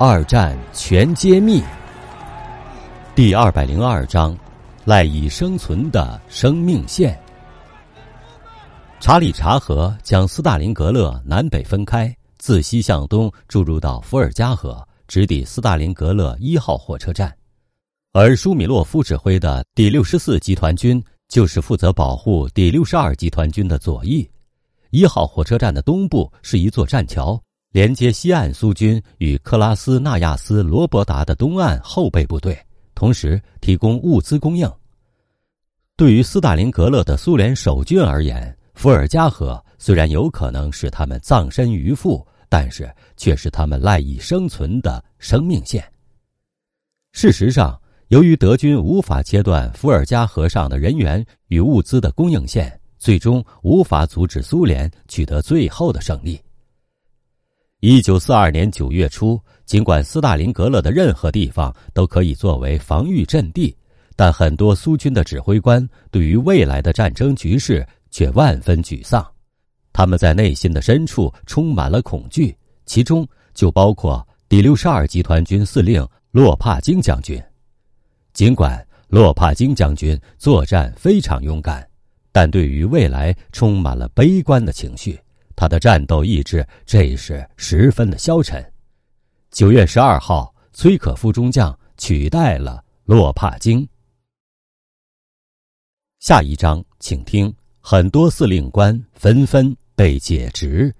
二战全揭秘。第二百零二章：赖以生存的生命线。查理查河将斯大林格勒南北分开，自西向东注入到伏尔加河，直抵斯大林格勒一号火车站。而舒米洛夫指挥的第六十四集团军就是负责保护第六十二集团军的左翼。一号火车站的东部是一座栈桥。连接西岸苏军与克拉斯纳亚斯罗伯达的东岸后备部队，同时提供物资供应。对于斯大林格勒的苏联守军而言，伏尔加河虽然有可能使他们葬身鱼腹，但是却是他们赖以生存的生命线。事实上，由于德军无法切断伏尔加河上的人员与物资的供应线，最终无法阻止苏联取得最后的胜利。一九四二年九月初，尽管斯大林格勒的任何地方都可以作为防御阵地，但很多苏军的指挥官对于未来的战争局势却万分沮丧。他们在内心的深处充满了恐惧，其中就包括第六十二集团军司令洛帕金将军。尽管洛帕金将军作战非常勇敢，但对于未来充满了悲观的情绪。他的战斗意志这时十分的消沉。九月十二号，崔可夫中将取代了洛帕金。下一章，请听：很多司令官纷纷被解职。